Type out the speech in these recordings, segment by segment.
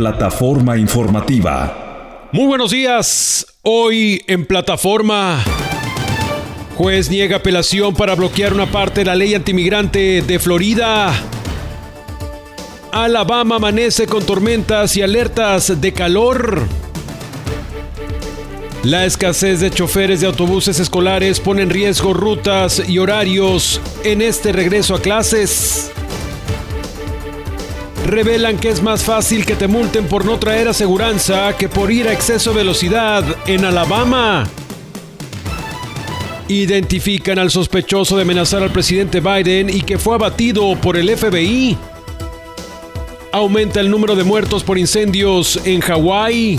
Plataforma informativa. Muy buenos días. Hoy en plataforma. Juez niega apelación para bloquear una parte de la ley antimigrante de Florida. Alabama amanece con tormentas y alertas de calor. La escasez de choferes de autobuses escolares pone en riesgo rutas y horarios en este regreso a clases. Revelan que es más fácil que te multen por no traer aseguranza que por ir a exceso velocidad en Alabama. Identifican al sospechoso de amenazar al presidente Biden y que fue abatido por el FBI. Aumenta el número de muertos por incendios en Hawái.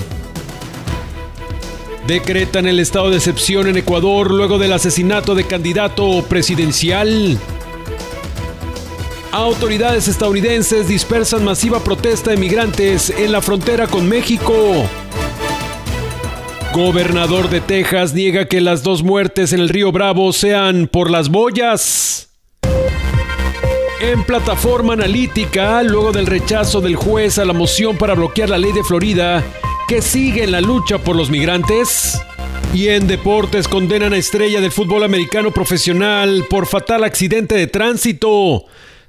Decretan el estado de excepción en Ecuador luego del asesinato de candidato presidencial. Autoridades estadounidenses dispersan masiva protesta de migrantes en la frontera con México. Gobernador de Texas niega que las dos muertes en el río Bravo sean por las boyas. En plataforma analítica, luego del rechazo del juez a la moción para bloquear la ley de Florida, que sigue en la lucha por los migrantes. Y en deportes condenan a estrella del fútbol americano profesional por fatal accidente de tránsito.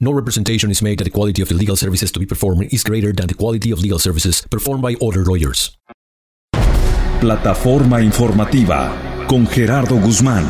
No representation is made that the quality of the legal services to be performed is greater than the quality of legal services performed by other lawyers. Plataforma informativa con Gerardo Guzmán.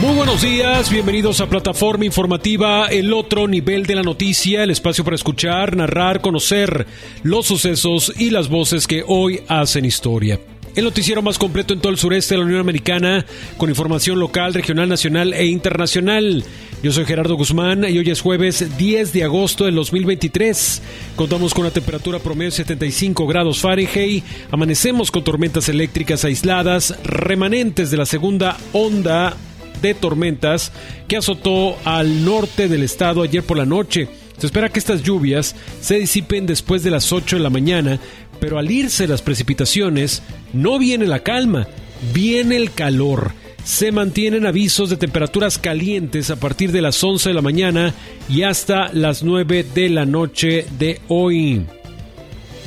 Muy buenos días, bienvenidos a Plataforma Informativa, el otro nivel de la noticia, el espacio para escuchar, narrar, conocer los sucesos y las voces que hoy hacen historia. El noticiero más completo en todo el sureste de la Unión Americana, con información local, regional, nacional e internacional. Yo soy Gerardo Guzmán y hoy es jueves 10 de agosto del 2023. Contamos con una temperatura promedio de 75 grados Fahrenheit. Amanecemos con tormentas eléctricas aisladas, remanentes de la segunda onda de tormentas que azotó al norte del estado ayer por la noche. Se espera que estas lluvias se disipen después de las 8 de la mañana, pero al irse las precipitaciones no viene la calma, viene el calor. Se mantienen avisos de temperaturas calientes a partir de las 11 de la mañana y hasta las 9 de la noche de hoy.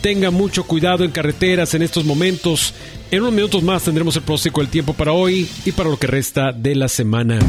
Tenga mucho cuidado en carreteras en estos momentos. En unos minutos más tendremos el pronóstico del tiempo para hoy y para lo que resta de la semana.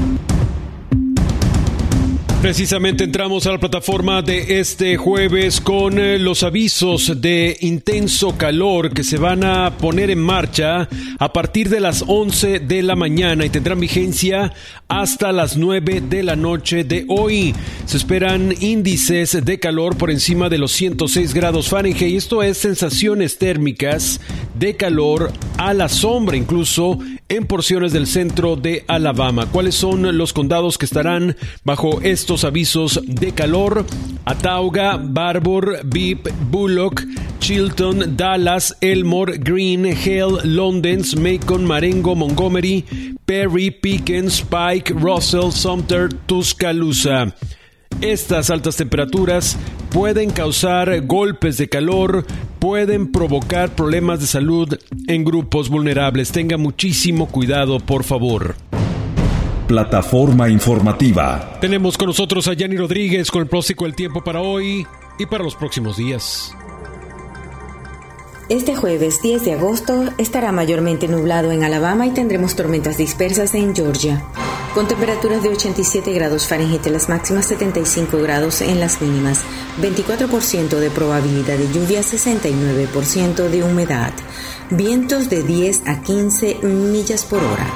Precisamente entramos a la plataforma de este jueves con eh, los avisos de intenso calor que se van a poner en marcha a partir de las 11 de la mañana y tendrán vigencia hasta las 9 de la noche de hoy. Se esperan índices de calor por encima de los 106 grados Fahrenheit. Esto es sensaciones térmicas de calor a la sombra, incluso en porciones del centro de Alabama. ¿Cuáles son los condados que estarán bajo estos avisos de calor? Atauga, Barbour, Beep, Bullock, Chilton, Dallas, Elmore, Green, Hale, Londens, Macon, Marengo, Montgomery, Perry, Pickens, Pike, Russell, Sumter, Tuscaloosa. Estas altas temperaturas pueden causar golpes de calor, pueden provocar problemas de salud en grupos vulnerables. Tenga muchísimo cuidado, por favor. Plataforma informativa. Tenemos con nosotros a Yanni Rodríguez con el próximo del tiempo para hoy y para los próximos días. Este jueves 10 de agosto estará mayormente nublado en Alabama y tendremos tormentas dispersas en Georgia, con temperaturas de 87 grados Fahrenheit en las máximas 75 grados en las mínimas, 24% de probabilidad de lluvia, 69% de humedad, vientos de 10 a 15 millas por hora.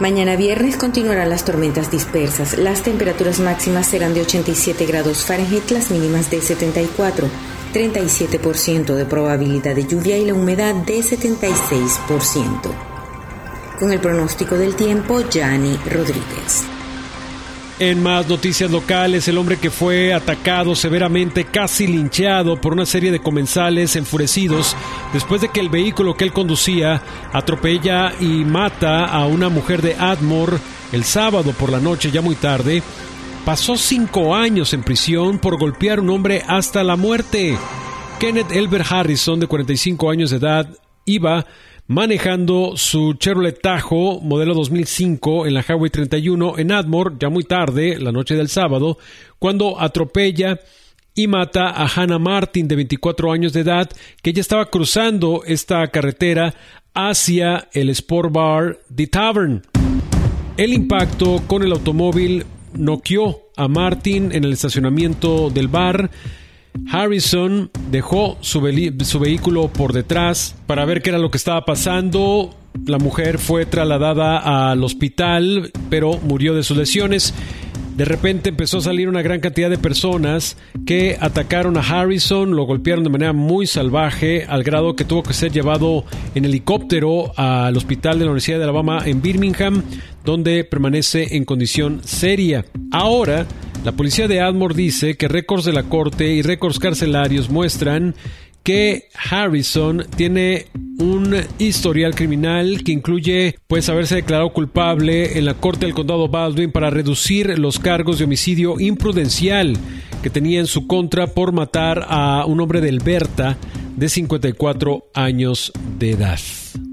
Mañana viernes continuarán las tormentas dispersas. Las temperaturas máximas serán de 87 grados Fahrenheit, las mínimas de 74 37% de probabilidad de lluvia y la humedad de 76%. Con el pronóstico del tiempo, Yanni Rodríguez. En más noticias locales, el hombre que fue atacado severamente, casi linchado por una serie de comensales enfurecidos después de que el vehículo que él conducía atropella y mata a una mujer de Admore el sábado por la noche, ya muy tarde, pasó cinco años en prisión por golpear a un hombre hasta la muerte. Kenneth Elbert Harrison, de 45 años de edad, iba manejando su Chevrolet Tahoe modelo 2005 en la Highway 31 en Admore, ya muy tarde, la noche del sábado, cuando atropella y mata a Hannah Martin, de 24 años de edad, que ya estaba cruzando esta carretera hacia el Sport Bar The Tavern. El impacto con el automóvil noqueó a Martin en el estacionamiento del bar. Harrison dejó su, su, vehículo por detrás para ver qué era lo que estaba pasando. La mujer fue trasladada al hospital, pero murió de sus lesiones. De repente empezó a salir una gran cantidad de personas que atacaron a Harrison, lo golpearon de manera muy salvaje, al grado que tuvo que ser llevado en helicóptero al hospital de la Universidad de Alabama en Birmingham, donde permanece en condición seria. Ahora, la policía de Admore dice que récords de la corte y récords carcelarios muestran que Harrison tiene un historial criminal que incluye pues haberse declarado culpable en la corte del condado Baldwin para reducir los cargos de homicidio imprudencial que tenía en su contra por matar a un hombre de Alberta de 54 años de edad.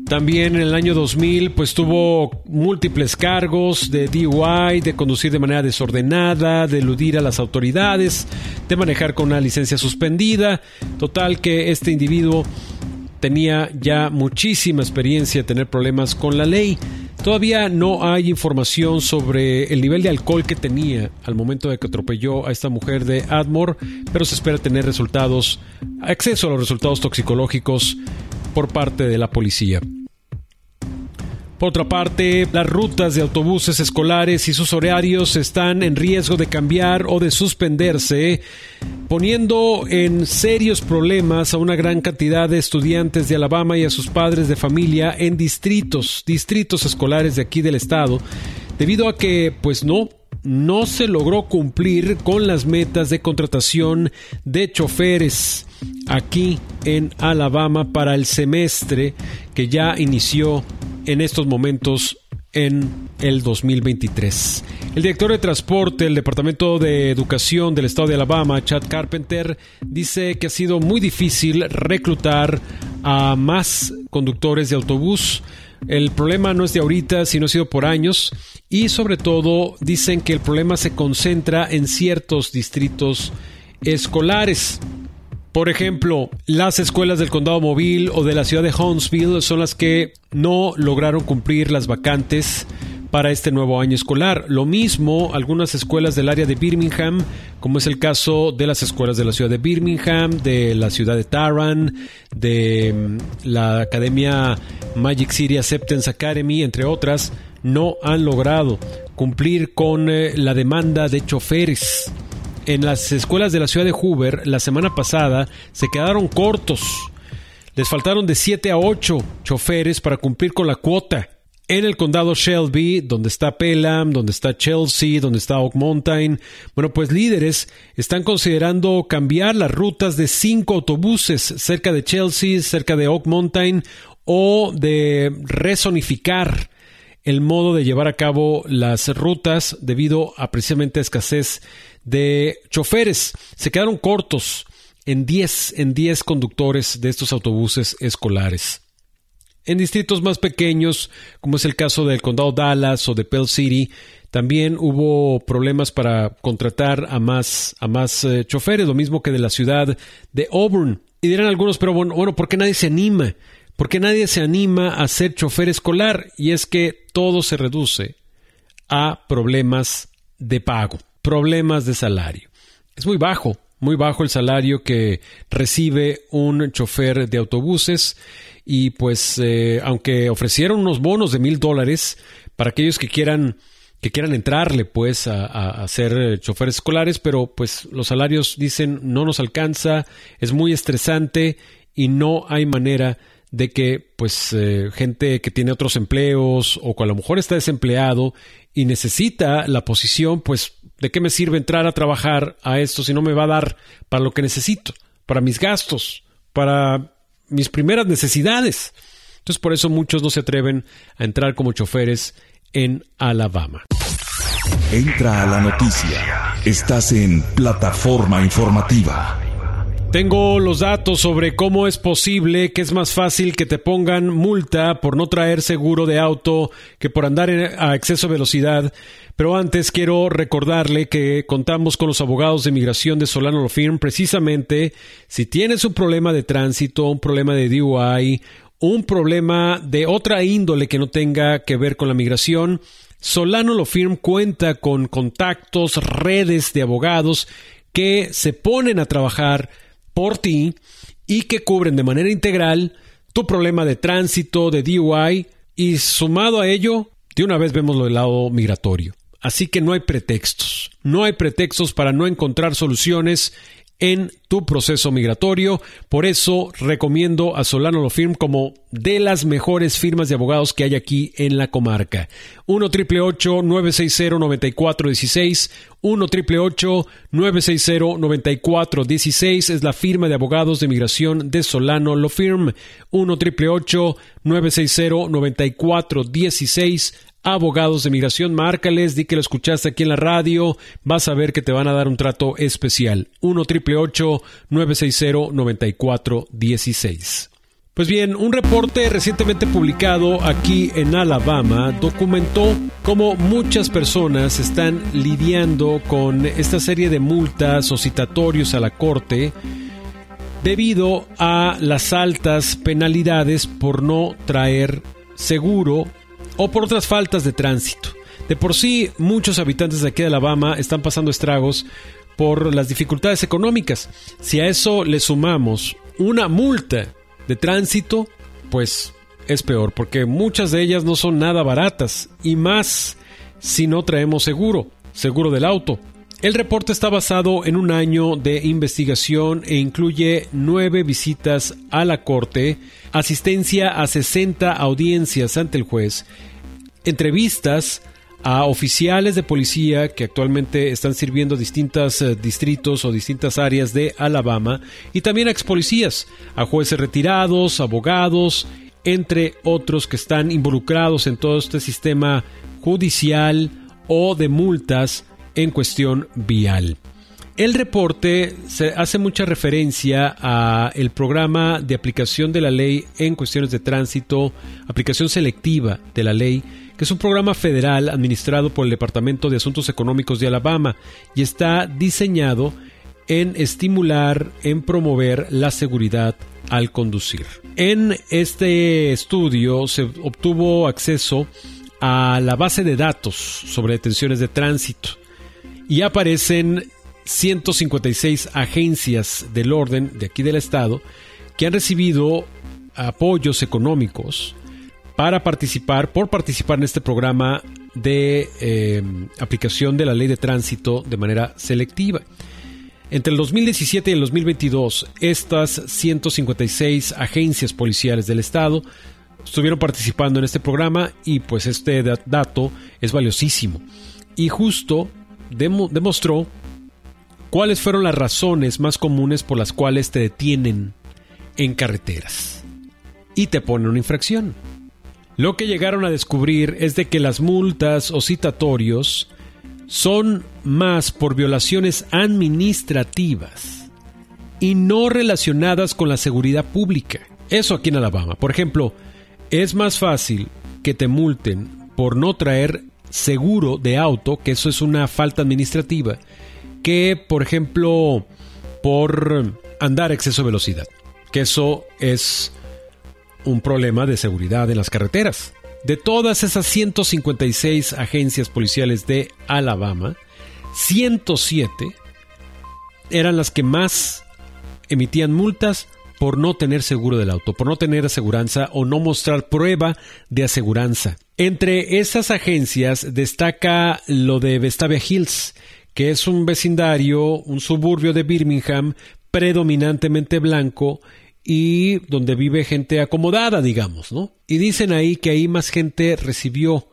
También en el año 2000 pues tuvo múltiples cargos de DUI, de conducir de manera desordenada, de eludir a las autoridades, de manejar con una licencia suspendida. Total que este individuo tenía ya muchísima experiencia de tener problemas con la ley. Todavía no hay información sobre el nivel de alcohol que tenía al momento de que atropelló a esta mujer de Admore, pero se espera tener resultados, acceso a los resultados toxicológicos por parte de la policía. Por otra parte, las rutas de autobuses escolares y sus horarios están en riesgo de cambiar o de suspenderse, poniendo en serios problemas a una gran cantidad de estudiantes de Alabama y a sus padres de familia en distritos, distritos escolares de aquí del estado, debido a que, pues no, no se logró cumplir con las metas de contratación de choferes aquí en Alabama para el semestre que ya inició en estos momentos en el 2023. El director de transporte del Departamento de Educación del Estado de Alabama, Chad Carpenter, dice que ha sido muy difícil reclutar a más conductores de autobús. El problema no es de ahorita, sino ha sido por años y sobre todo dicen que el problema se concentra en ciertos distritos escolares. Por ejemplo, las escuelas del condado móvil o de la ciudad de Huntsville son las que no lograron cumplir las vacantes para este nuevo año escolar. Lo mismo algunas escuelas del área de Birmingham, como es el caso de las escuelas de la ciudad de Birmingham, de la ciudad de Taran, de mm, la Academia Magic City Acceptance Academy, entre otras, no han logrado cumplir con eh, la demanda de choferes en las escuelas de la ciudad de Hoover la semana pasada se quedaron cortos. Les faltaron de 7 a 8 choferes para cumplir con la cuota. en el condado Shelby, donde está Pelham, donde está Chelsea, donde está Oak Mountain. Bueno, pues líderes están considerando cambiar las rutas de cinco autobuses cerca de Chelsea, cerca de Oak Mountain, o de resonificar el modo de llevar a cabo las rutas debido a precisamente escasez de choferes. Se quedaron cortos en 10 en 10 conductores de estos autobuses escolares. En distritos más pequeños, como es el caso del condado Dallas o de Pell City, también hubo problemas para contratar a más, a más eh, choferes, lo mismo que de la ciudad de Auburn. Y dirán algunos, pero bueno, bueno, ¿por qué nadie se anima? ¿Por qué nadie se anima a ser chofer escolar? Y es que todo se reduce a problemas de pago, problemas de salario. Es muy bajo, muy bajo el salario que recibe un chofer de autobuses y pues eh, aunque ofrecieron unos bonos de mil dólares para aquellos que quieran que quieran entrarle pues a, a, ser choferes escolares, pero pues los salarios dicen no nos alcanza, es muy estresante y no hay manera de que pues eh, gente que tiene otros empleos o que a lo mejor está desempleado y necesita la posición, pues ¿de qué me sirve entrar a trabajar a esto si no me va a dar para lo que necesito, para mis gastos, para mis primeras necesidades? Entonces por eso muchos no se atreven a entrar como choferes en Alabama. Entra a la noticia. Estás en plataforma informativa. Tengo los datos sobre cómo es posible que es más fácil que te pongan multa por no traer seguro de auto que por andar a exceso de velocidad. Pero antes quiero recordarle que contamos con los abogados de inmigración de Solano Lo Firm precisamente si tienes un problema de tránsito, un problema de DUI, un problema de otra índole que no tenga que ver con la migración, Solano Lo Firm cuenta con contactos, redes de abogados que se ponen a trabajar por ti y que cubren de manera integral tu problema de tránsito, de DUI y sumado a ello, de una vez vemos lo del lado migratorio. Así que no hay pretextos, no hay pretextos para no encontrar soluciones en tu proceso migratorio. Por eso recomiendo a Solano Lo Firm como de las mejores firmas de abogados que hay aquí en la comarca. 1 960 9416 1 960 9416 es la firma de abogados de migración de Solano Lo Firm. 1 960 9416 abogados de migración, márcales, di que lo escuchaste aquí en la radio, vas a ver que te van a dar un trato especial. 1 960 9416 Pues bien, un reporte recientemente publicado aquí en Alabama documentó cómo muchas personas están lidiando con esta serie de multas o citatorios a la corte debido a las altas penalidades por no traer seguro o por otras faltas de tránsito. De por sí, muchos habitantes de aquí de Alabama están pasando estragos por las dificultades económicas. Si a eso le sumamos una multa de tránsito, pues es peor, porque muchas de ellas no son nada baratas, y más si no traemos seguro, seguro del auto. El reporte está basado en un año de investigación e incluye nueve visitas a la corte, asistencia a 60 audiencias ante el juez entrevistas a oficiales de policía que actualmente están sirviendo distintos eh, distritos o distintas áreas de Alabama y también a ex policías, a jueces retirados, abogados, entre otros que están involucrados en todo este sistema judicial o de multas en cuestión vial. El reporte se hace mucha referencia a el programa de aplicación de la ley en cuestiones de tránsito, aplicación selectiva de la ley que es un programa federal administrado por el Departamento de Asuntos Económicos de Alabama y está diseñado en estimular, en promover la seguridad al conducir. En este estudio se obtuvo acceso a la base de datos sobre detenciones de tránsito y aparecen 156 agencias del orden de aquí del estado que han recibido apoyos económicos para participar, por participar en este programa de eh, aplicación de la ley de tránsito de manera selectiva. Entre el 2017 y el 2022, estas 156 agencias policiales del Estado estuvieron participando en este programa y pues este dato es valiosísimo. Y justo demostró cuáles fueron las razones más comunes por las cuales te detienen en carreteras y te ponen una infracción. Lo que llegaron a descubrir es de que las multas o citatorios son más por violaciones administrativas y no relacionadas con la seguridad pública. Eso aquí en Alabama. Por ejemplo, es más fácil que te multen por no traer seguro de auto, que eso es una falta administrativa, que por ejemplo por andar a exceso de velocidad, que eso es un problema de seguridad en las carreteras. De todas esas 156 agencias policiales de Alabama, 107 eran las que más emitían multas por no tener seguro del auto, por no tener aseguranza o no mostrar prueba de aseguranza. Entre esas agencias destaca lo de Vestavia Hills, que es un vecindario, un suburbio de Birmingham predominantemente blanco y donde vive gente acomodada, digamos, ¿no? Y dicen ahí que ahí más gente recibió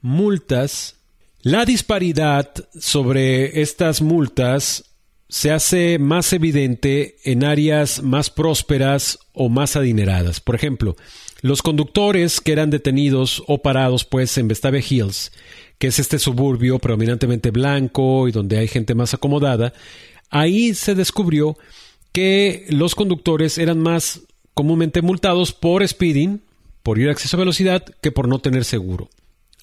multas. La disparidad sobre estas multas se hace más evidente en áreas más prósperas o más adineradas. Por ejemplo, los conductores que eran detenidos o parados pues en Vestavia Hills, que es este suburbio predominantemente blanco y donde hay gente más acomodada, ahí se descubrió que los conductores eran más comúnmente multados por speeding, por ir a exceso de velocidad, que por no tener seguro.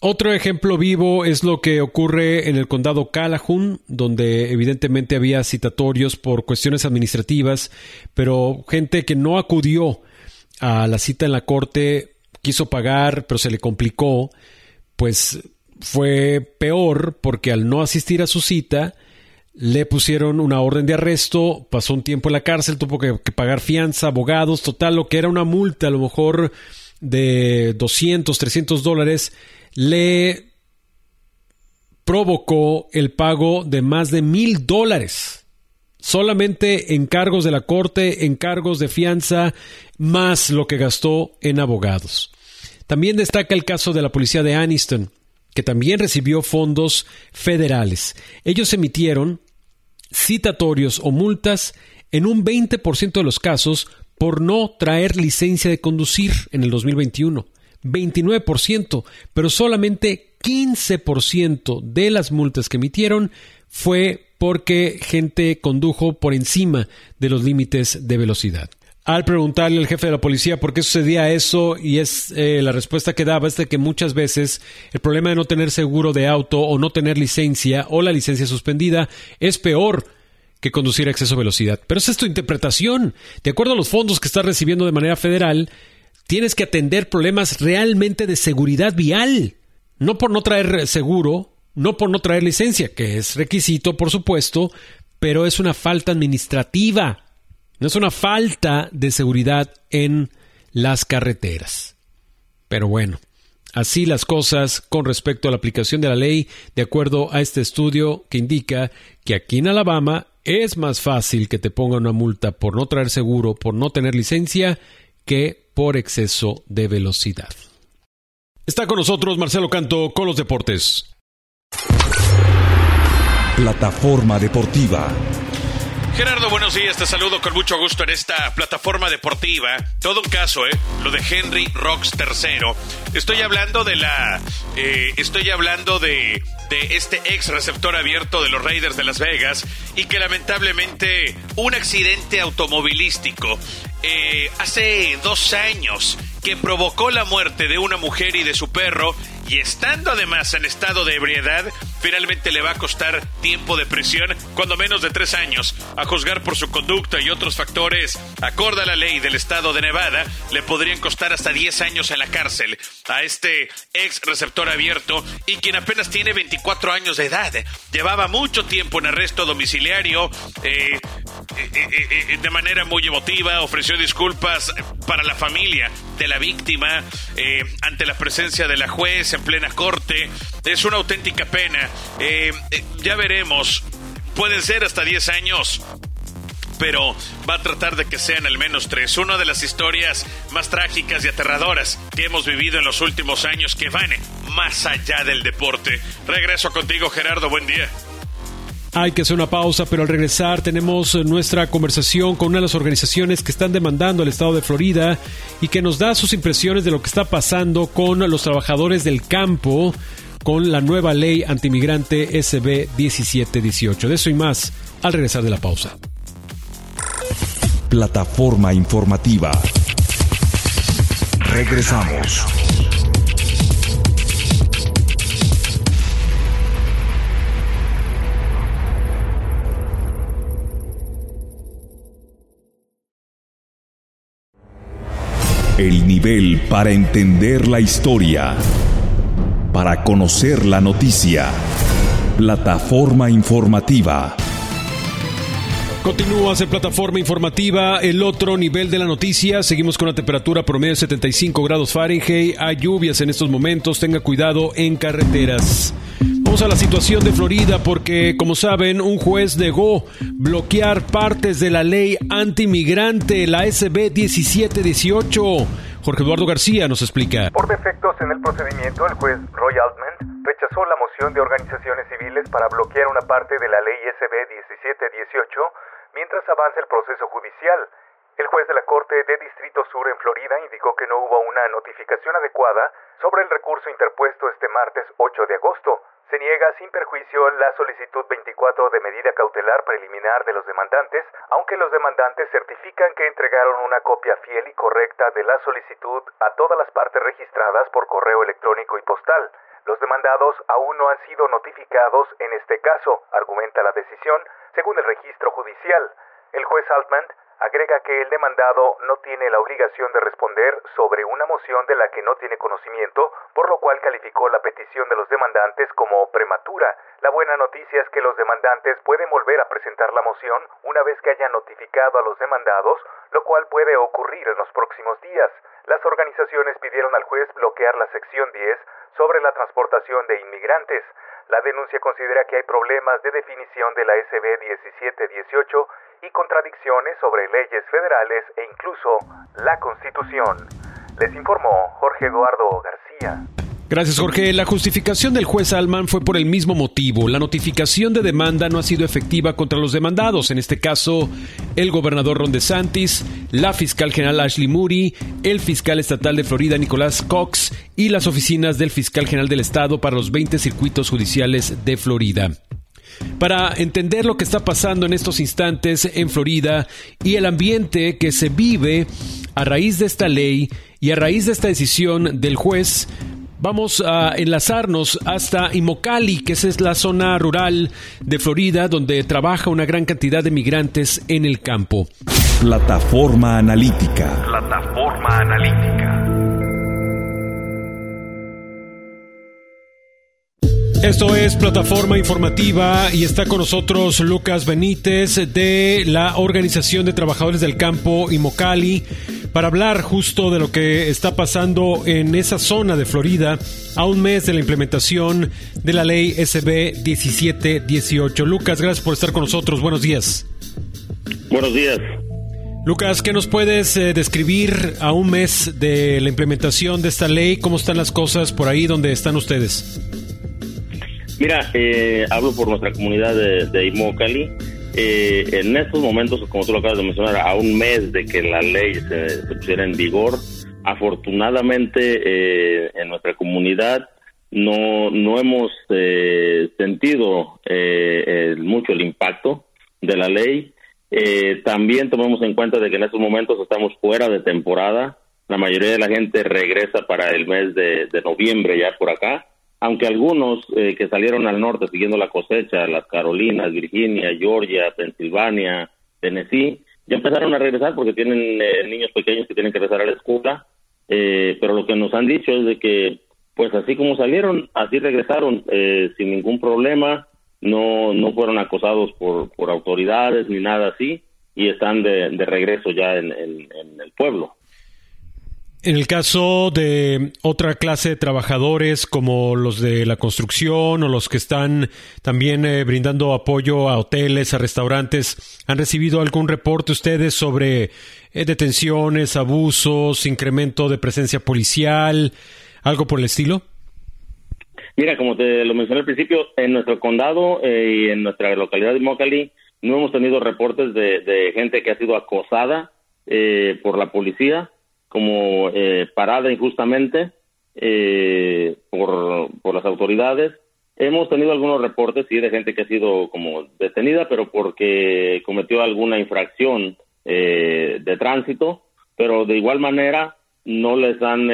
Otro ejemplo vivo es lo que ocurre en el condado Calhoun, donde evidentemente había citatorios por cuestiones administrativas, pero gente que no acudió a la cita en la corte quiso pagar, pero se le complicó, pues fue peor porque al no asistir a su cita, le pusieron una orden de arresto, pasó un tiempo en la cárcel, tuvo que, pagar fianza, abogados, total, lo que era una multa a lo mejor de 200, 300 dólares, le provocó el pago de más de mil dólares. Solamente en cargos de la corte, en cargos de fianza, más lo que gastó en abogados. También destaca el caso de la policía de Aniston, que también recibió fondos federales. Ellos emitieron citatorios o multas en un 20% de los casos por no traer licencia de conducir en el 2021. 29%, pero solamente 15% de las multas que emitieron fue porque gente condujo por encima de los límites de velocidad al preguntarle al jefe de la policía por qué sucedía eso y es eh, la respuesta que daba es de que muchas veces el problema de no tener seguro de auto o no tener licencia o la licencia suspendida es peor que conducir a exceso de velocidad. Pero esa es tu interpretación. De acuerdo a los fondos que estás recibiendo de manera federal, tienes que atender problemas realmente de seguridad vial. No por no traer seguro, no por no traer licencia, que es requisito, por supuesto, pero es una falta administrativa no es una falta de seguridad en las carreteras. Pero bueno, así las cosas con respecto a la aplicación de la ley, de acuerdo a este estudio que indica que aquí en Alabama es más fácil que te pongan una multa por no traer seguro, por no tener licencia, que por exceso de velocidad. Está con nosotros Marcelo Canto con los deportes. Plataforma deportiva. Gerardo, buenos días, te saludo con mucho gusto en esta plataforma deportiva. Todo un caso, ¿eh? Lo de Henry Rocks III. Estoy hablando de la... Eh, estoy hablando de, de este ex receptor abierto de los Raiders de Las Vegas y que lamentablemente un accidente automovilístico eh, hace dos años que provocó la muerte de una mujer y de su perro y estando además en estado de ebriedad, finalmente le va a costar tiempo de prisión, cuando menos de tres años. A juzgar por su conducta y otros factores, acorde a la ley del estado de Nevada, le podrían costar hasta 10 años en la cárcel a este ex receptor abierto y quien apenas tiene 24 años de edad. Llevaba mucho tiempo en arresto domiciliario, eh, eh, eh, de manera muy emotiva, ofreció disculpas para la familia de la víctima ante la presencia de la juez en plena corte. Es una auténtica pena. Eh, eh, ya veremos. Pueden ser hasta 10 años pero va a tratar de que sean al menos tres. Una de las historias más trágicas y aterradoras que hemos vivido en los últimos años que van más allá del deporte. Regreso contigo, Gerardo. Buen día. Hay que hacer una pausa, pero al regresar tenemos nuestra conversación con una de las organizaciones que están demandando al estado de Florida y que nos da sus impresiones de lo que está pasando con los trabajadores del campo con la nueva ley antimigrante SB 1718. De eso y más al regresar de la pausa. Plataforma informativa. Regresamos. El nivel para entender la historia. Para conocer la noticia. Plataforma informativa. Continúa en plataforma informativa, el otro nivel de la noticia. Seguimos con una temperatura promedio de 75 grados Fahrenheit. Hay lluvias en estos momentos. Tenga cuidado en carreteras. Vamos a la situación de Florida porque, como saben, un juez negó bloquear partes de la ley antimigrante, la SB 1718. Jorge Eduardo García nos explica. Por defectos en el procedimiento, el juez Roy Altman rechazó la moción de organizaciones civiles para bloquear una parte de la ley SB 1718 mientras avanza el proceso judicial. El juez de la Corte de Distrito Sur en Florida indicó que no hubo una notificación adecuada sobre el recurso interpuesto este martes 8 de agosto se niega sin perjuicio la solicitud 24 de medida cautelar preliminar de los demandantes, aunque los demandantes certifican que entregaron una copia fiel y correcta de la solicitud a todas las partes registradas por correo electrónico y postal. Los demandados aún no han sido notificados en este caso, argumenta la decisión, según el registro judicial. El juez Altman agrega que el demandado no tiene la obligación de responder sobre una moción de la que no tiene conocimiento, por lo cual calificó la petición de los demandantes como prematura. La buena noticia es que los demandantes pueden volver a presentar la moción una vez que hayan notificado a los demandados, lo cual puede ocurrir en los próximos días. Las organizaciones pidieron al juez bloquear la sección 10 sobre la transportación de inmigrantes. La denuncia considera que hay problemas de definición de la SB 1718 y contradicciones sobre leyes federales e incluso la Constitución. Les informó Jorge Eduardo García. Gracias, Jorge. La justificación del juez Alman fue por el mismo motivo. La notificación de demanda no ha sido efectiva contra los demandados, en este caso, el gobernador Ron DeSantis, la fiscal general Ashley Moody, el fiscal estatal de Florida Nicolás Cox y las oficinas del fiscal general del estado para los 20 circuitos judiciales de Florida para entender lo que está pasando en estos instantes en Florida y el ambiente que se vive a raíz de esta ley y a raíz de esta decisión del juez. Vamos a enlazarnos hasta Imocali, que es la zona rural de Florida, donde trabaja una gran cantidad de migrantes en el campo. Plataforma analítica. Plataforma analítica. Esto es Plataforma Informativa y está con nosotros Lucas Benítez de la Organización de Trabajadores del Campo Imocali para hablar justo de lo que está pasando en esa zona de Florida a un mes de la implementación de la ley SB 1718. Lucas, gracias por estar con nosotros. Buenos días. Buenos días. Lucas, ¿qué nos puedes eh, describir a un mes de la implementación de esta ley? ¿Cómo están las cosas por ahí donde están ustedes? Mira, eh, hablo por nuestra comunidad de, de. Eh, en estos momentos, como tú lo acabas de mencionar, a un mes de que la ley se, pusiera en vigor, afortunadamente eh, en nuestra comunidad no, no hemos sentido mucho el impacto de la ley. también tomamos en cuenta de que en estos momentos estamos fuera de temporada. La mayoría de la gente regresa para el mes de noviembre ya por acá aunque algunos eh, que salieron al norte siguiendo la cosecha, las Carolinas, Virginia, Georgia, Pensilvania, Tennessee, ya empezaron a regresar porque tienen eh, niños pequeños que tienen que regresar a la escuela, eh, pero lo que nos han dicho es de que, pues así como salieron, así regresaron sin ningún problema, no, no fueron acosados por, por autoridades ni nada así, y están de, regreso ya en el pueblo. En el caso de otra clase de trabajadores como los de la construcción o los que están también eh, brindando apoyo a hoteles, a restaurantes, ¿han recibido algún reporte ustedes sobre eh, detenciones, abusos, incremento de presencia policial, algo por el estilo? Mira, como te lo mencioné al principio, en nuestro condado eh, y en nuestra localidad de Mocali no hemos tenido reportes de, gente que ha sido acosada por la policía como eh, parada injustamente eh, por, por las autoridades. Hemos tenido algunos reportes, sí, de gente que ha sido como detenida, pero porque cometió alguna infracción eh, de tránsito, pero de igual manera no les han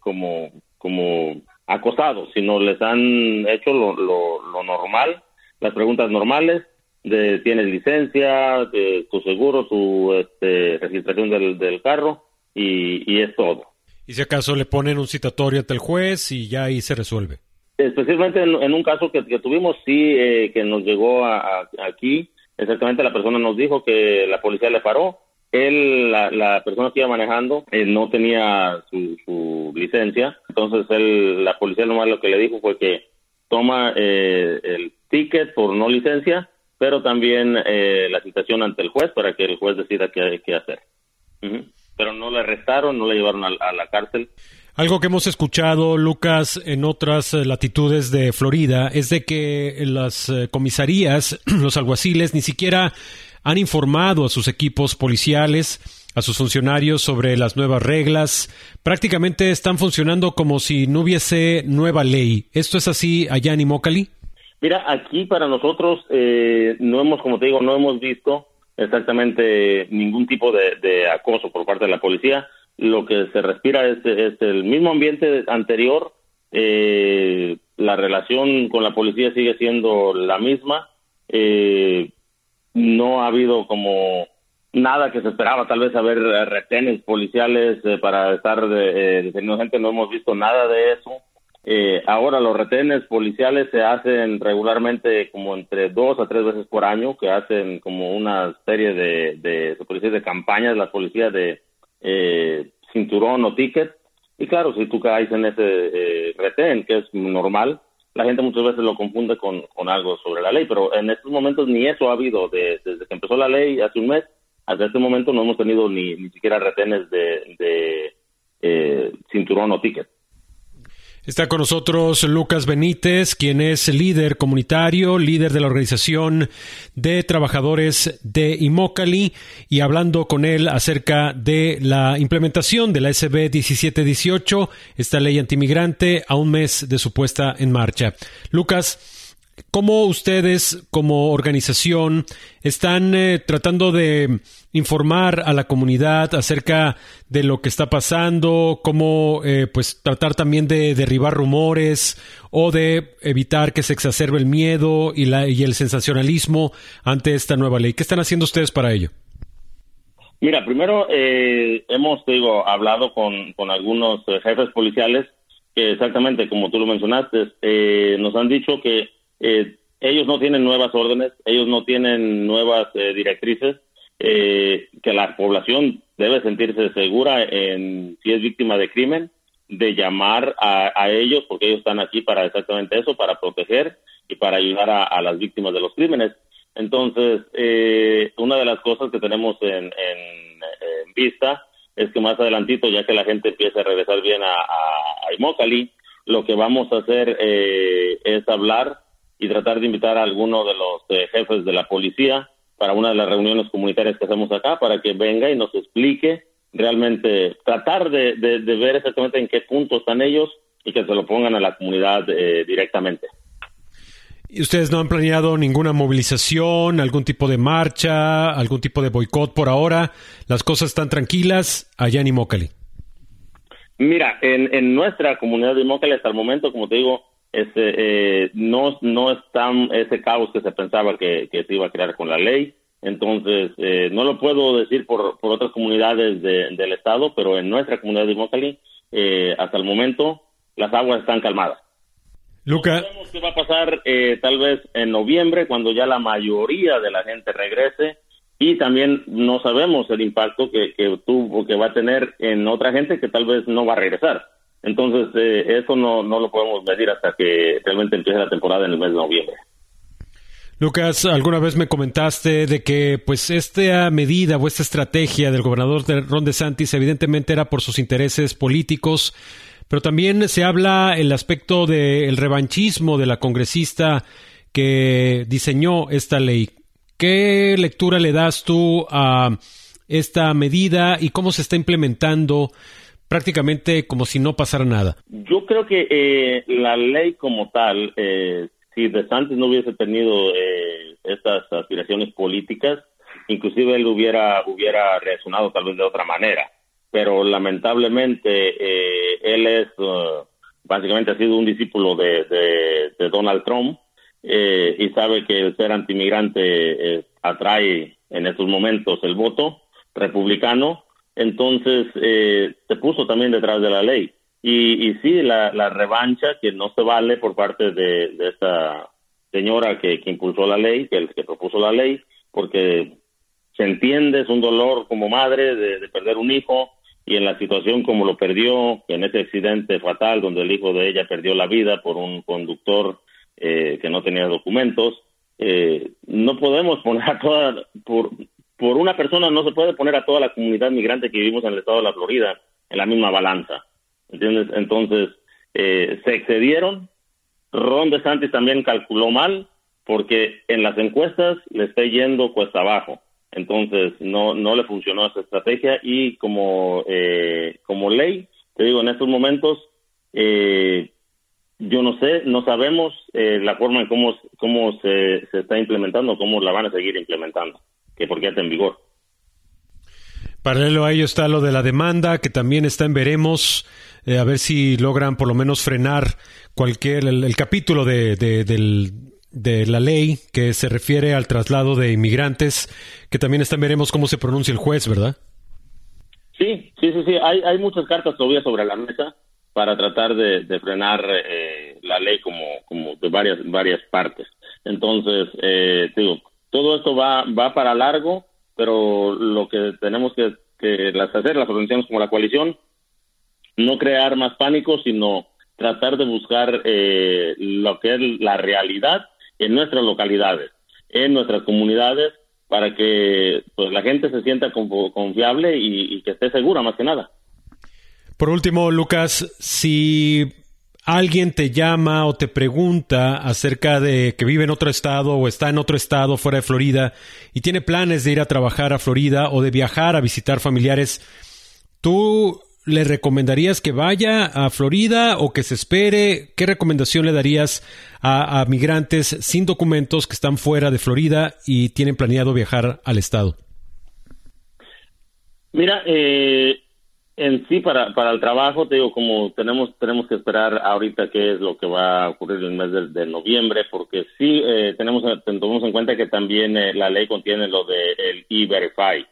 como, como acosado, sino les han hecho lo, lo, normal, las preguntas normales, de tienes licencia, de, tu seguro, tu este, registración del, del carro, y, es todo. ¿Y si acaso le ponen un citatorio ante el juez y ya ahí se resuelve? Especialmente en, un caso que, tuvimos, sí, eh, que nos llegó aquí, exactamente la persona nos dijo que la policía le paró. Él, la, persona que iba manejando, eh, no tenía su, licencia, entonces él, la policía nomás lo que le dijo fue que toma eh, el ticket por no licencia, pero también la citación ante el juez para que el juez decida qué, qué hacer pero no le arrestaron, no le llevaron a, la cárcel. Algo que hemos escuchado, Lucas, en otras eh, latitudes de Florida, es de que las eh, comisarías, los alguaciles, ni siquiera han informado a sus equipos policiales, a sus funcionarios sobre las nuevas reglas. Prácticamente están funcionando como si no hubiese nueva ley. ¿Esto es así allá en Imócali? Mira, aquí para nosotros eh, no hemos, como te digo, no hemos visto exactamente ningún tipo de, acoso por parte de la policía. Lo que se respira es, el mismo ambiente anterior. Eh, la relación con la policía sigue siendo la misma. Eh, no ha habido como nada que se esperaba, tal vez haber retenes policiales eh, para estar deteniendo gente, no hemos visto nada de eso. Eh, ahora los retenes policiales se hacen regularmente como entre dos a tres veces por año, que hacen como una serie de, de, policías de campañas, las policías de eh, cinturón o ticket. Y claro, si tú caes en ese eh, retén, que es normal, la gente muchas veces lo confunde con, algo sobre la ley, pero en estos momentos ni eso ha habido. desde que empezó la ley hace un mes, hasta este momento no hemos tenido ni, ni siquiera retenes de, de eh, cinturón o ticket. Está con nosotros Lucas Benítez, quien es líder comunitario, líder de la organización de trabajadores de Imócali, y hablando con él acerca de la implementación de la SB 1718, esta ley antimigrante, a un mes de su puesta en marcha. Lucas, ¿Cómo ustedes como organización están eh, tratando de informar a la comunidad acerca de lo que está pasando? ¿Cómo eh, pues tratar también de derribar rumores o de evitar que se exacerbe el miedo y, la, y el sensacionalismo ante esta nueva ley? ¿Qué están haciendo ustedes para ello? Mira, primero eh, hemos digo, hablado con, con algunos jefes policiales que exactamente como tú lo mencionaste, nos han dicho que eh, ellos no tienen nuevas órdenes, ellos no tienen nuevas eh, directrices, eh, que la población debe sentirse segura en si es víctima de crimen, de llamar a, ellos, porque ellos están aquí para exactamente eso, para proteger y para ayudar a, las víctimas de los crímenes. Entonces, una de las cosas que tenemos en, vista es que más adelantito, ya que la gente empiece a regresar bien a, a, Imócali, lo que vamos a hacer es hablar y tratar de invitar a alguno de los eh, jefes de la policía para una de las reuniones comunitarias que hacemos acá, para que venga y nos explique realmente, tratar de, ver exactamente en qué punto están ellos y que se lo pongan a la comunidad eh, directamente. ¿Y ustedes no han planeado ninguna movilización, algún tipo de marcha, algún tipo de boicot por ahora? ¿Las cosas están tranquilas allá en Imócali? Mira, en, en nuestra comunidad de Imócali hasta el momento, como te digo, este, eh, no, no está ese caos que se pensaba que, se iba a crear con la ley. Entonces, eh, no lo puedo decir por, por otras comunidades del estado, pero en nuestra comunidad de Mocali, eh, hasta el momento, las aguas están calmadas. Luca. No qué va a pasar tal vez en noviembre, cuando ya la mayoría de la gente regrese y también no sabemos el impacto que, que tuvo, que va a tener en otra gente que tal vez no va a regresar. Entonces, eh, eso no, no lo podemos medir hasta que realmente empiece la temporada en el mes de noviembre. Lucas, alguna vez me comentaste de que pues esta medida o esta estrategia del gobernador de Ron DeSantis evidentemente era por sus intereses políticos, pero también se habla el aspecto del revanchismo de la congresista que diseñó esta ley. ¿Qué lectura le das tú a esta medida y cómo se está implementando prácticamente como si no pasara nada? Yo creo que eh, la ley como tal, eh, si De Santos no hubiese tenido eh, estas aspiraciones políticas, inclusive él hubiera, hubiera reaccionado tal vez de otra manera. Pero lamentablemente él es, básicamente ha sido un discípulo de Donald Trump eh, y sabe que el ser antimigrante eh, atrae en estos momentos el voto republicano, entonces eh, se puso también detrás de la ley. Y, y sí, la, la revancha que no se vale por parte de, de esta señora que, que, impulsó la ley, que, que propuso la ley, porque se entiende, es un dolor como madre de, de perder un hijo, y en la situación como lo perdió, en ese accidente fatal donde el hijo de ella perdió la vida por un conductor eh, que no tenía documentos. Eh, no podemos poner a toda, por, por una persona no se puede poner a toda la comunidad migrante que vivimos en el estado de la Florida en la misma balanza. ¿Entiendes? Entonces, eh, se excedieron. Ron DeSantis también calculó mal porque en las encuestas le está yendo cuesta abajo. Entonces, no, no le funcionó esa estrategia y como, eh, como ley, te digo, en estos momentos, eh, yo no sé, no sabemos eh, la forma en cómo, cómo se, se, está implementando, cómo la van a seguir implementando, que porque está en vigor. Paralelo a ello está lo de la demanda, que también está en veremos, eh, a ver si logran por lo menos frenar cualquier, el, el capítulo de, de, del, de la ley que se refiere al traslado de inmigrantes, que también está en veremos cómo se pronuncia el juez, ¿verdad? Sí, sí, sí, sí, hay, hay muchas cartas todavía sobre la mesa para tratar de, de frenar eh, la ley como, como de varias, varias partes. Entonces, eh, digo, todo esto va, va para largo, pero lo que tenemos que, las hacer, las organizaciones como la coalición, no crear más pánico, sino tratar de buscar eh, lo que es la realidad en nuestras localidades, en nuestras comunidades, para que pues la gente se sienta confiable y, y que esté segura más que nada. Por último, Lucas, si alguien te llama o te pregunta acerca de que vive en otro estado o está en otro estado fuera de Florida y tiene planes de ir a trabajar a Florida o de viajar a visitar familiares, ¿tú le recomendarías que vaya a Florida o que se espere? ¿Qué recomendación le darías a, migrantes sin documentos que están fuera de Florida y tienen planeado viajar al estado? Mira, eh, en sí para, para el trabajo, te digo, como tenemos tenemos que esperar ahorita qué es lo que va a ocurrir en el mes de, noviembre, porque sí eh, tenemos tomamos en cuenta que también eh, la ley contiene lo de el e-verify,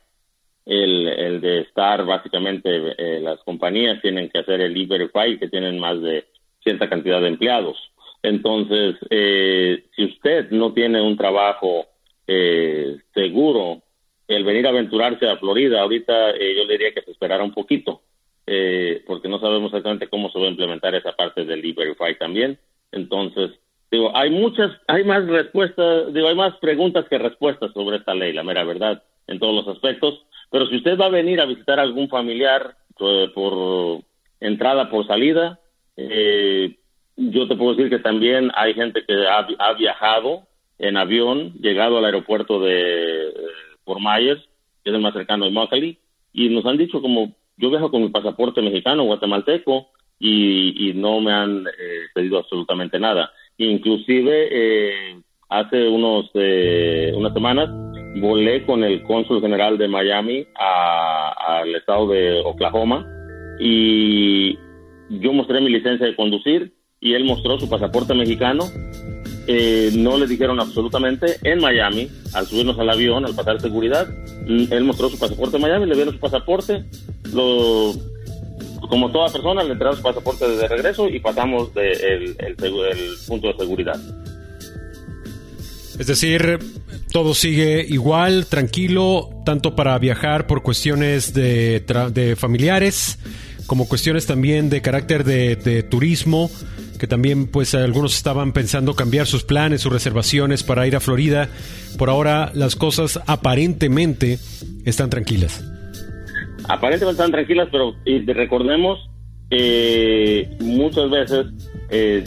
el, el de estar básicamente eh, las compañías tienen que hacer el e-verify que tienen más de cierta cantidad de empleados. Entonces, eh, si usted no tiene un trabajo eh, seguro el venir a aventurarse a Florida, ahorita eh, yo le diría que se esperara un poquito, eh, porque no sabemos exactamente cómo se va a implementar esa parte del E-Verify también. Entonces, digo, hay muchas, hay más respuestas, digo, hay más preguntas que respuestas sobre esta ley, la mera verdad, en todos los aspectos. Pero si usted va a venir a visitar algún familiar eh, por entrada, por salida, eh, yo te puedo decir que también hay gente que ha viajado en avión, llegado al aeropuerto de por Myers, que es el más cercano de Mockley, y nos han dicho como yo viajo con mi pasaporte mexicano, guatemalteco, y, no me han eh, pedido absolutamente nada. Inclusive eh, hace unos eh, unas semanas volé con el cónsul general de Miami al estado de Oklahoma y yo mostré mi licencia de conducir y él mostró su pasaporte mexicano eh, no le dijeron absolutamente en Miami, al subirnos al avión, al pasar seguridad, mm, él mostró su pasaporte en Miami, le dieron su pasaporte, lo, como toda persona, le entregamos su pasaporte de regreso y pasamos de el, punto de seguridad. Es decir, Todo sigue igual, tranquilo, tanto para viajar por cuestiones de, familiares, como cuestiones también de carácter de, turismo, que también pues algunos estaban pensando cambiar sus planes, sus reservaciones para ir a Florida. Por ahora las cosas aparentemente están tranquilas. Aparentemente están tranquilas, pero recordemos que muchas veces eh,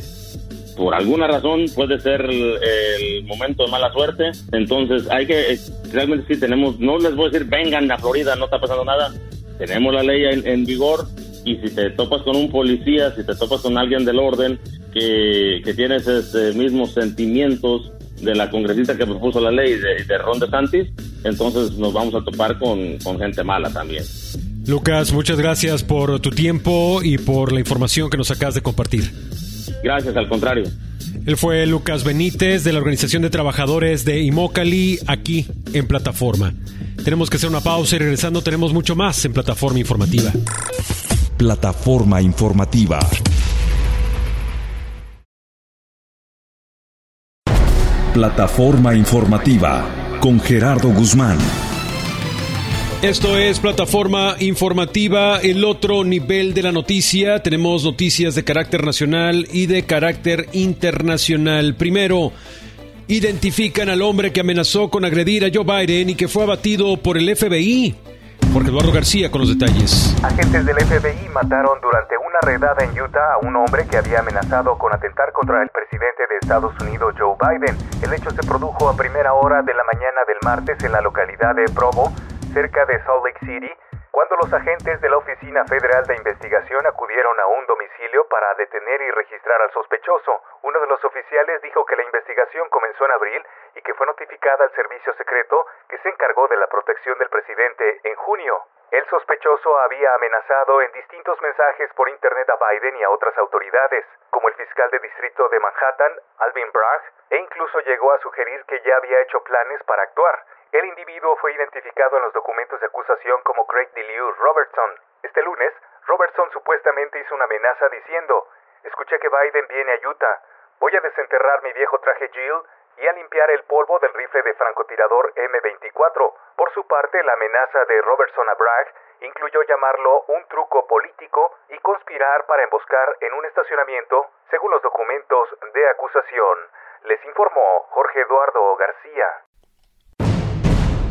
por alguna razón puede ser el, momento de mala suerte. Entonces hay que, realmente sí tenemos, no les voy a decir vengan a Florida, no está pasando nada. Tenemos la ley en, vigor y si te topas con un policía, si te topas con alguien del orden que, que tiene esos mismos sentimientos de la congresista que propuso la ley de, de Ron DeSantis, entonces nos vamos a topar con, con gente mala también. Lucas, muchas gracias por tu tiempo y por la información que nos acabas de compartir. Gracias, al contrario. Él fue Lucas Benítez de la Organización de Trabajadores de Imócali aquí en Plataforma. Tenemos que hacer una pausa y regresando tenemos mucho más en Plataforma Informativa. Plataforma Informativa. Plataforma Informativa con Gerardo Guzmán. Esto es plataforma informativa, el otro nivel de la noticia. Tenemos noticias de carácter nacional y de carácter internacional. Primero, identifican al hombre que amenazó con agredir a Joe Biden y que fue abatido por el FBI. Jorge Eduardo García con los detalles. Agentes del FBI mataron durante una redada en Utah a un hombre que había amenazado con atentar contra el presidente de Estados Unidos, Joe Biden. El hecho se produjo a primera hora de la mañana del martes en la localidad de Provo, cerca de Salt Lake City, cuando los agentes de la Oficina Federal de Investigación acudieron a un domicilio para detener y registrar al sospechoso. Uno de los oficiales dijo que la investigación comenzó en abril y que fue notificada al servicio secreto que se encargó de la protección del presidente en junio. El sospechoso había amenazado en distintos mensajes por Internet a Biden y a otras autoridades, como el fiscal de distrito de Manhattan, Alvin Bragg, e incluso llegó a sugerir que ya había hecho planes para actuar. El individuo fue identificado en los documentos de acusación como Craig DeLew Robertson. Este lunes, Robertson supuestamente hizo una amenaza diciendo, escuché que Biden viene a Utah, voy a desenterrar mi viejo traje Jill y a limpiar el polvo del rifle de francotirador M24. Por su parte, la amenaza de Robertson a Bragg incluyó llamarlo un truco político y conspirar para emboscar en un estacionamiento, según los documentos de acusación. Les informó Jorge Eduardo García.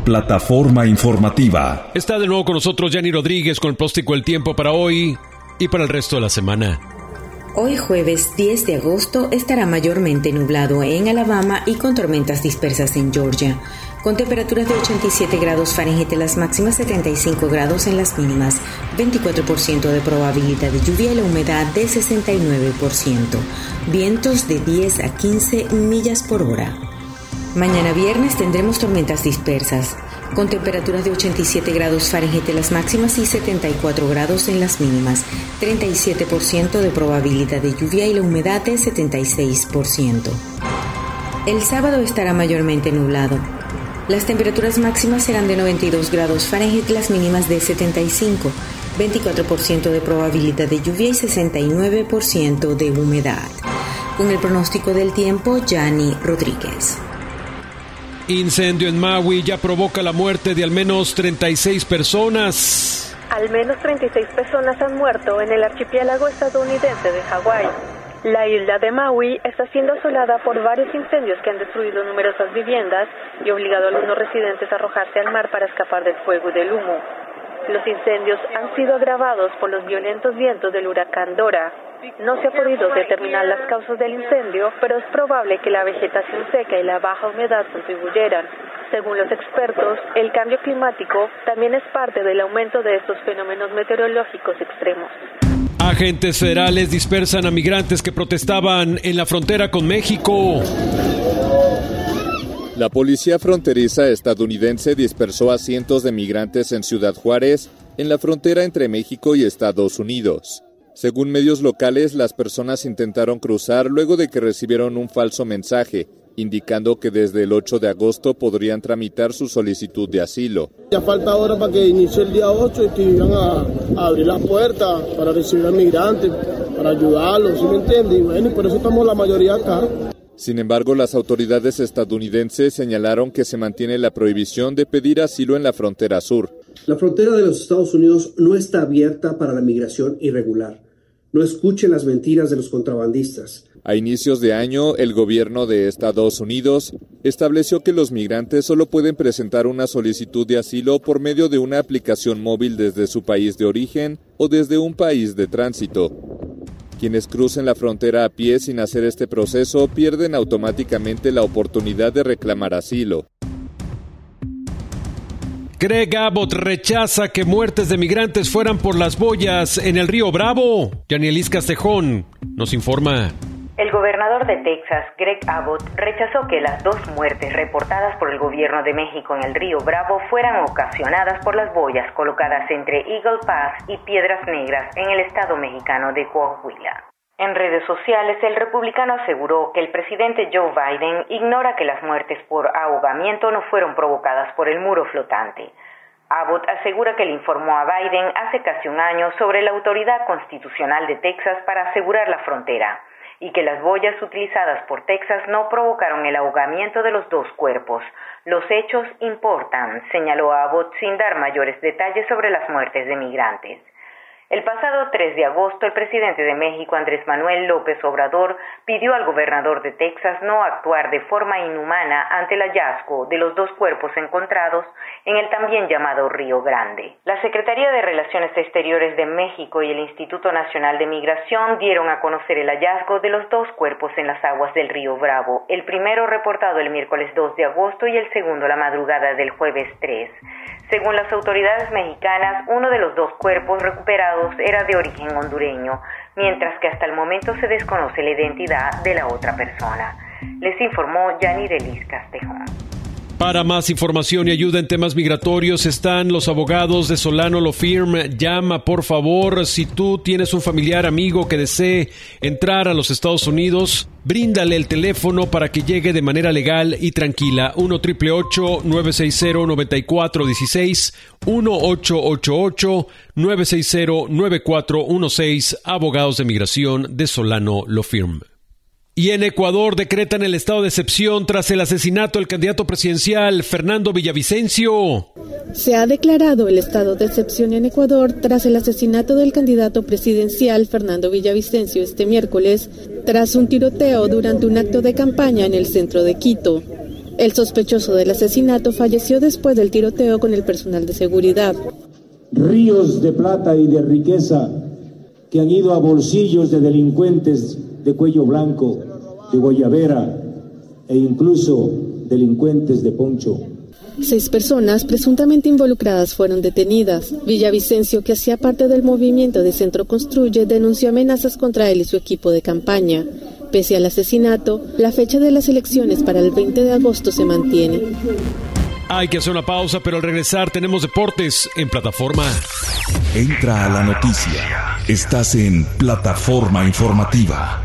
Plataforma informativa. Está de nuevo con nosotros Yanni Rodríguez con el plástico El Tiempo para hoy y para el resto de la semana. Hoy jueves 10 de agosto estará mayormente nublado en Alabama y con tormentas dispersas en Georgia, con temperaturas de 87 grados Fahrenheit en las máximas 75 grados en las mínimas, 24% de probabilidad de lluvia y la humedad de 69%, vientos de 10 a 15 millas por hora. Mañana viernes tendremos tormentas dispersas, con temperaturas de 87 grados Fahrenheit en las máximas y 74 grados en las mínimas, 37% de probabilidad de lluvia y la humedad de 76%. El sábado estará mayormente nublado. Las temperaturas máximas serán de 92 grados Fahrenheit las mínimas de 75, 24% de probabilidad de lluvia y 69% de humedad. Con el pronóstico del tiempo, Yanni Rodríguez. Incendio en Maui ya provoca la muerte de al menos 36 personas. Al menos 36 personas han muerto en el archipiélago estadounidense de Hawái. La isla de Maui está siendo asolada por varios incendios que han destruido numerosas viviendas y obligado a algunos residentes a arrojarse al mar para escapar del fuego y del humo. Los incendios han sido agravados por los violentos vientos del huracán Dora. No se ha podido determinar las causas del incendio, pero es probable que la vegetación seca y la baja humedad contribuyeran. Según los expertos, el cambio climático también es parte del aumento de estos fenómenos meteorológicos extremos. Agentes federales dispersan a migrantes que protestaban en la frontera con México. La policía fronteriza estadounidense dispersó a cientos de migrantes en Ciudad Juárez, en la frontera entre México y Estados Unidos. Según medios locales, las personas intentaron cruzar luego de que recibieron un falso mensaje indicando que desde el 8 de agosto podrían tramitar su solicitud de asilo. Ya falta ahora para que inicie el día 8 y que iban a, abrir las puertas para recibir a migrantes, para ayudarlos, ¿sí me entiendes? Y bueno, y por eso estamos la mayoría acá. Sin embargo, las autoridades estadounidenses señalaron que se mantiene la prohibición de pedir asilo en la frontera sur. La frontera de los Estados Unidos no está abierta para la migración irregular. No escuchen las mentiras de los contrabandistas. A inicios de año, el gobierno de Estados Unidos estableció que los migrantes solo pueden presentar una solicitud de asilo por medio de una aplicación móvil desde su país de origen o desde un país de tránsito. Quienes crucen la frontera a pie sin hacer este proceso pierden automáticamente la oportunidad de reclamar asilo. Greg Abbott rechaza que muertes de migrantes fueran por las boyas en el río Bravo. Yanielis Castejón nos informa. El gobernador de Texas, Greg Abbott, rechazó que las dos muertes reportadas por el gobierno de México en el río Bravo fueran ocasionadas por las boyas colocadas entre Eagle Pass y Piedras Negras en el estado mexicano de Coahuila. En redes sociales, el republicano aseguró que el presidente Joe Biden ignora que las muertes por ahogamiento no fueron provocadas por el muro flotante. Abbott asegura que le informó a Biden hace casi un año sobre la autoridad constitucional de Texas para asegurar la frontera y que las boyas utilizadas por Texas no provocaron el ahogamiento de los dos cuerpos. Los hechos importan, señaló Abbott sin dar mayores detalles sobre las muertes de migrantes. El pasado 3 de agosto, el presidente de México, Andrés Manuel López Obrador, pidió al gobernador de Texas no actuar de forma inhumana ante el hallazgo de los dos cuerpos encontrados en el también llamado Río Grande. La Secretaría de Relaciones Exteriores de México y el Instituto Nacional de Migración dieron a conocer el hallazgo de los dos cuerpos en las aguas del Río Bravo, el primero reportado el miércoles 2 de agosto y el segundo la madrugada del jueves 3. Según las autoridades mexicanas, uno de los dos cuerpos recuperados era de origen hondureño, mientras que hasta el momento se desconoce la identidad de la otra persona. Les informó Yanni Delis Castejón. Para más información y ayuda en temas migratorios están los abogados de Solano Lo Firm. Llama, por favor, si tú tienes un familiar amigo que desee entrar a los Estados Unidos, bríndale el teléfono para que llegue de manera legal y tranquila. 1 960 9416 1 960 9416 Abogados de Migración de Solano Lo Firm. Y en Ecuador decretan el estado de excepción tras el asesinato del candidato presidencial Fernando Villavicencio. Se ha declarado el estado de excepción en Ecuador tras el asesinato del candidato presidencial Fernando Villavicencio este miércoles, tras un tiroteo durante un acto de campaña en el centro de Quito. El sospechoso del asesinato falleció después del tiroteo con el personal de seguridad. Ríos de plata y de riqueza que han ido a bolsillos de delincuentes de cuello blanco, de guayabera e incluso delincuentes de poncho. Seis personas presuntamente involucradas fueron detenidas. Villavicencio, que hacía parte del movimiento de Centro Construye, denunció amenazas contra él y su equipo de campaña. Pese al asesinato, la fecha de las elecciones para el 20 de agosto se mantiene. Hay que hacer una pausa, pero al regresar tenemos deportes en plataforma. Entra a la noticia. Estás en plataforma informativa.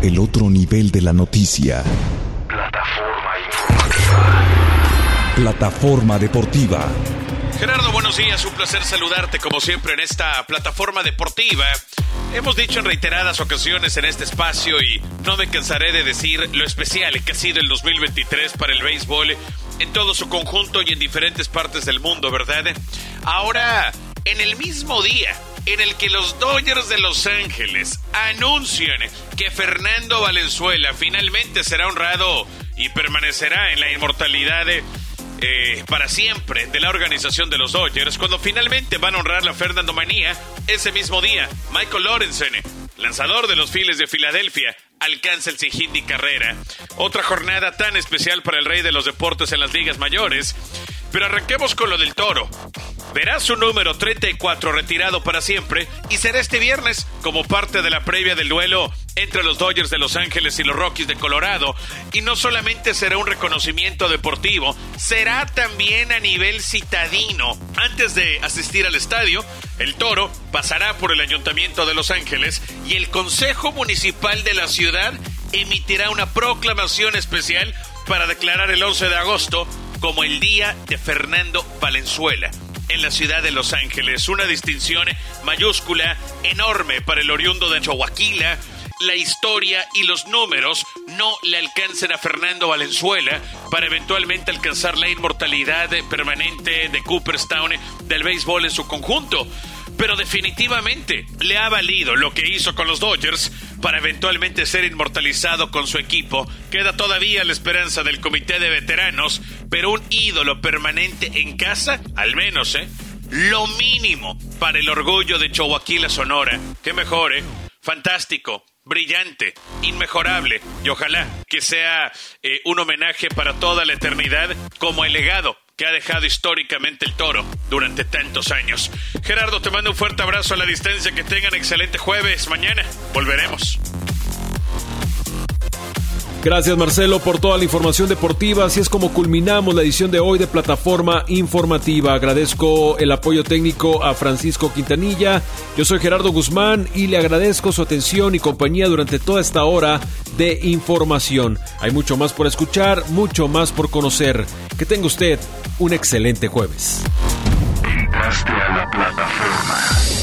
El otro nivel de la noticia. Plataforma informativa. Plataforma deportiva. Buenos días, un placer saludarte como siempre en esta plataforma deportiva. Hemos dicho en reiteradas ocasiones en este espacio y no me cansaré de decir lo especial que ha sido el 2023 para el béisbol en todo su conjunto y en diferentes partes del mundo, ¿verdad? Ahora, en el mismo día en el que los Dodgers de Los Ángeles anuncian que Fernando Valenzuela finalmente será honrado y permanecerá en la inmortalidad eh, para siempre de la organización de los Dodgers, cuando finalmente van a honrar la Fernando Manía, ese mismo día, Michael Lorenzen, lanzador de los Phillies de Filadelfia, alcanza el sin carrera. Otra jornada tan especial para el rey de los deportes en las ligas mayores. Pero arranquemos con lo del toro. Verá su número 34 retirado para siempre y será este viernes como parte de la previa del duelo entre los Dodgers de Los Ángeles y los Rockies de Colorado. Y no solamente será un reconocimiento deportivo, será también a nivel citadino. Antes de asistir al estadio, el toro pasará por el Ayuntamiento de Los Ángeles y el Consejo Municipal de la ciudad emitirá una proclamación especial para declarar el 11 de agosto como el día de Fernando Valenzuela. En la ciudad de Los Ángeles. Una distinción mayúscula enorme para el oriundo de Chihuahua. La historia y los números no le alcancen a Fernando Valenzuela para eventualmente alcanzar la inmortalidad permanente de Cooperstown del béisbol en su conjunto pero definitivamente le ha valido lo que hizo con los Dodgers para eventualmente ser inmortalizado con su equipo. Queda todavía la esperanza del comité de veteranos, pero un ídolo permanente en casa, al menos, ¿eh? Lo mínimo para el orgullo de Chihuahua Sonora. Que mejore. Fantástico brillante, inmejorable y ojalá que sea eh, un homenaje para toda la eternidad como el legado que ha dejado históricamente el toro durante tantos años. Gerardo, te mando un fuerte abrazo a la distancia, que tengan excelente jueves. Mañana volveremos. Gracias Marcelo por toda la información deportiva. Así es como culminamos la edición de hoy de Plataforma Informativa. Agradezco el apoyo técnico a Francisco Quintanilla. Yo soy Gerardo Guzmán y le agradezco su atención y compañía durante toda esta hora de información. Hay mucho más por escuchar, mucho más por conocer. Que tenga usted un excelente jueves. A la plataforma.